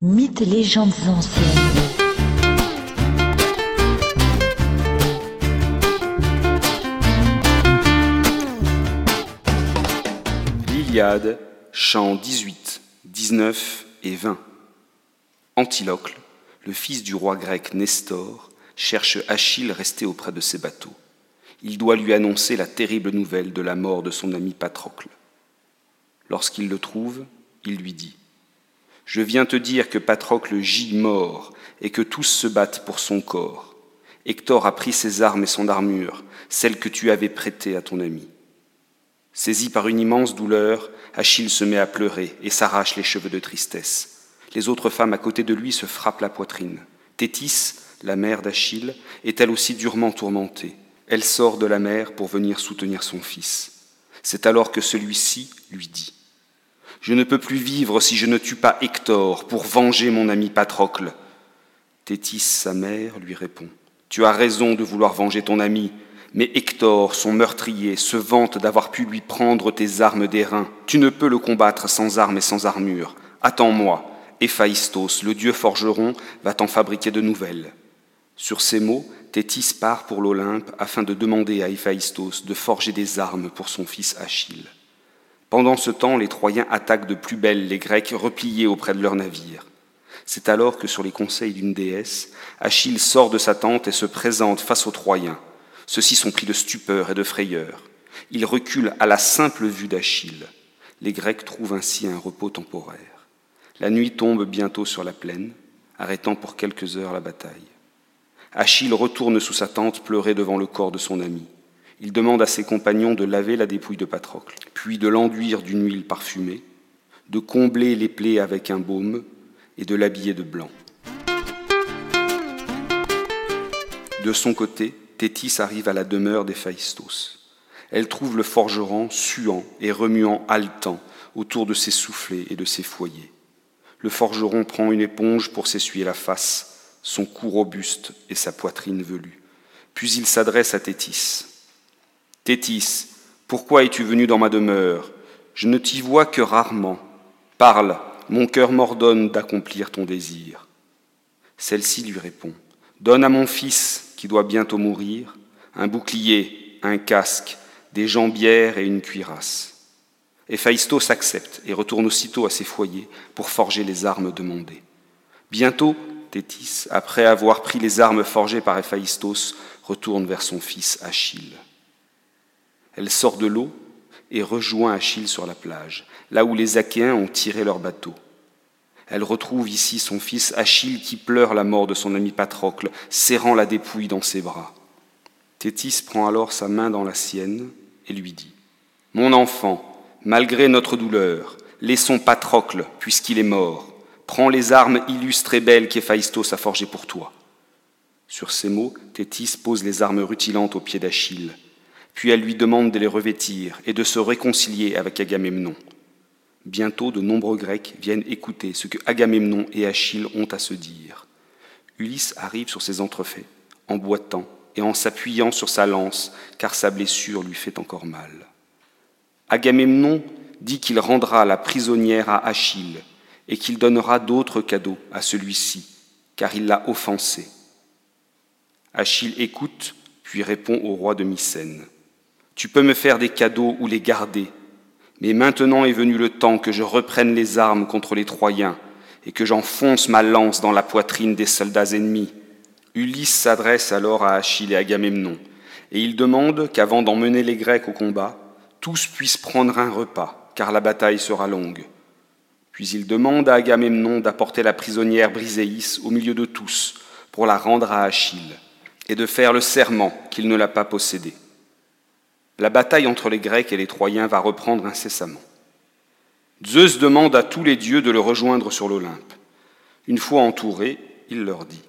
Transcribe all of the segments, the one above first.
Mythes et légendes anciennes. L'Iliade, chants 18, 19 et 20. Antilocle, le fils du roi grec Nestor, cherche Achille resté auprès de ses bateaux. Il doit lui annoncer la terrible nouvelle de la mort de son ami Patrocle. Lorsqu'il le trouve, il lui dit Je viens te dire que Patrocle gît mort et que tous se battent pour son corps. Hector a pris ses armes et son armure, celles que tu avais prêtées à ton ami. Saisi par une immense douleur, Achille se met à pleurer et s'arrache les cheveux de tristesse. Les autres femmes à côté de lui se frappent la poitrine. Thétis, la mère d'Achille, est elle aussi durement tourmentée. Elle sort de la mer pour venir soutenir son fils. C'est alors que celui-ci lui dit Je ne peux plus vivre si je ne tue pas Hector pour venger mon ami Patrocle. Thétis, sa mère, lui répond Tu as raison de vouloir venger ton ami, mais Hector, son meurtrier, se vante d'avoir pu lui prendre tes armes d'airain. Tu ne peux le combattre sans armes et sans armure. Attends-moi. Héphaïstos, le dieu forgeron, va t'en fabriquer de nouvelles. Sur ces mots, Thétis part pour l'Olympe afin de demander à Héphaïstos de forger des armes pour son fils Achille. Pendant ce temps, les Troyens attaquent de plus belle les Grecs repliés auprès de leurs navires. C'est alors que, sur les conseils d'une déesse, Achille sort de sa tente et se présente face aux Troyens. Ceux-ci sont pris de stupeur et de frayeur. Ils reculent à la simple vue d'Achille. Les Grecs trouvent ainsi un repos temporaire. La nuit tombe bientôt sur la plaine, arrêtant pour quelques heures la bataille. Achille retourne sous sa tente pleurer devant le corps de son ami. Il demande à ses compagnons de laver la dépouille de Patrocle, puis de l'enduire d'une huile parfumée, de combler les plaies avec un baume et de l'habiller de blanc. De son côté, Thétis arrive à la demeure d'Héphaïstos. Elle trouve le forgeron suant et remuant haletant autour de ses soufflets et de ses foyers. Le forgeron prend une éponge pour s'essuyer la face, son cou robuste et sa poitrine velue. Puis il s'adresse à Thétis. Thétis, pourquoi es-tu venu dans ma demeure? Je ne t'y vois que rarement. Parle, mon cœur m'ordonne d'accomplir ton désir. Celle-ci lui répond. Donne à mon fils, qui doit bientôt mourir, un bouclier, un casque, des jambières et une cuirasse. Héphaïstos accepte et retourne aussitôt à ses foyers pour forger les armes demandées. Bientôt, Thétis, après avoir pris les armes forgées par Héphaïstos, retourne vers son fils Achille. Elle sort de l'eau et rejoint Achille sur la plage, là où les Achéens ont tiré leur bateau. Elle retrouve ici son fils Achille qui pleure la mort de son ami Patrocle, serrant la dépouille dans ses bras. Thétis prend alors sa main dans la sienne et lui dit Mon enfant, malgré notre douleur, laissons Patrocle, puisqu'il est mort. Prends les armes illustres et belles qu'Héphaïstos a forgées pour toi. Sur ces mots, Thétis pose les armes rutilantes aux pieds d'Achille. Puis elle lui demande de les revêtir et de se réconcilier avec Agamemnon. Bientôt, de nombreux Grecs viennent écouter ce que Agamemnon et Achille ont à se dire. Ulysse arrive sur ses entrefaits, en boitant et en s'appuyant sur sa lance, car sa blessure lui fait encore mal. Agamemnon dit qu'il rendra la prisonnière à Achille et qu'il donnera d'autres cadeaux à celui-ci, car il l'a offensé. Achille écoute, puis répond au roi de Mycène. Tu peux me faire des cadeaux ou les garder, mais maintenant est venu le temps que je reprenne les armes contre les Troyens et que j'enfonce ma lance dans la poitrine des soldats ennemis. Ulysse s'adresse alors à Achille et Agamemnon, et il demande qu'avant d'emmener les Grecs au combat, tous puissent prendre un repas, car la bataille sera longue. Puis il demande à Agamemnon d'apporter la prisonnière Briséis au milieu de tous, pour la rendre à Achille, et de faire le serment qu'il ne l'a pas possédée. La bataille entre les Grecs et les Troyens va reprendre incessamment. Zeus demande à tous les dieux de le rejoindre sur l'Olympe. Une fois entouré, il leur dit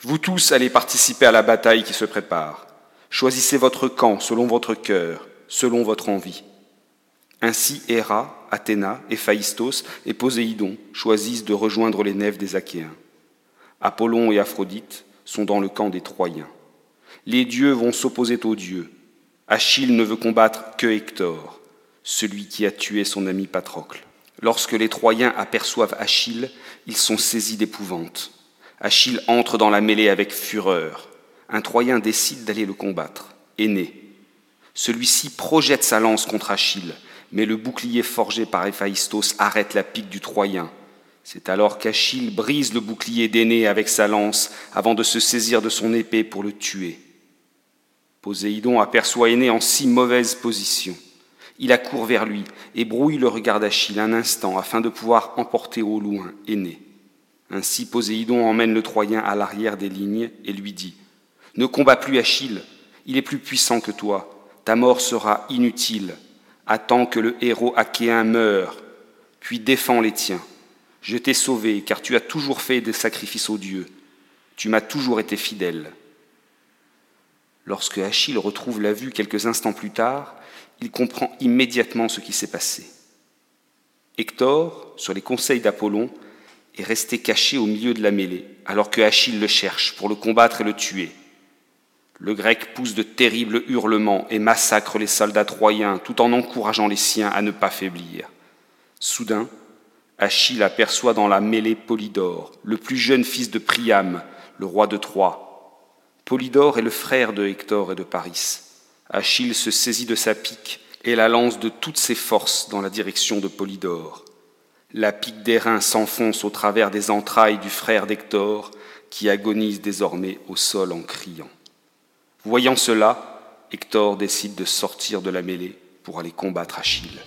Vous tous allez participer à la bataille qui se prépare. Choisissez votre camp selon votre cœur, selon votre envie. Ainsi Héra, Athéna, Héphaïstos et Poséidon choisissent de rejoindre les nefs des Achéens. Apollon et Aphrodite sont dans le camp des Troyens. Les dieux vont s'opposer aux dieux. Achille ne veut combattre que Hector, celui qui a tué son ami Patrocle. Lorsque les Troyens aperçoivent Achille, ils sont saisis d'épouvante. Achille entre dans la mêlée avec fureur. Un Troyen décide d'aller le combattre. Aîné. Celui-ci projette sa lance contre Achille, mais le bouclier forgé par Héphaïstos arrête la pique du Troyen. C'est alors qu'Achille brise le bouclier d'Aîné avec sa lance avant de se saisir de son épée pour le tuer. Poséidon aperçoit Aîné en si mauvaise position. Il accourt vers lui et brouille le regard d'Achille un instant afin de pouvoir emporter au loin Aîné. Ainsi Poséidon emmène le Troyen à l'arrière des lignes et lui dit Ne combats plus Achille, il est plus puissant que toi, ta mort sera inutile. Attends que le héros achéen meure, puis défends les tiens. Je t'ai sauvé, car tu as toujours fait des sacrifices aux dieux. Tu m'as toujours été fidèle. Lorsque Achille retrouve la vue quelques instants plus tard, il comprend immédiatement ce qui s'est passé. Hector, sur les conseils d'Apollon, est resté caché au milieu de la mêlée, alors que Achille le cherche pour le combattre et le tuer. Le grec pousse de terribles hurlements et massacre les soldats troyens tout en encourageant les siens à ne pas faiblir. Soudain, Achille aperçoit dans la mêlée Polydore, le plus jeune fils de Priam, le roi de Troie. Polydore est le frère de Hector et de Paris. Achille se saisit de sa pique et la lance de toutes ses forces dans la direction de Polydore. La pique d'airain s'enfonce au travers des entrailles du frère d'Hector, qui agonise désormais au sol en criant. Voyant cela, Hector décide de sortir de la mêlée pour aller combattre Achille.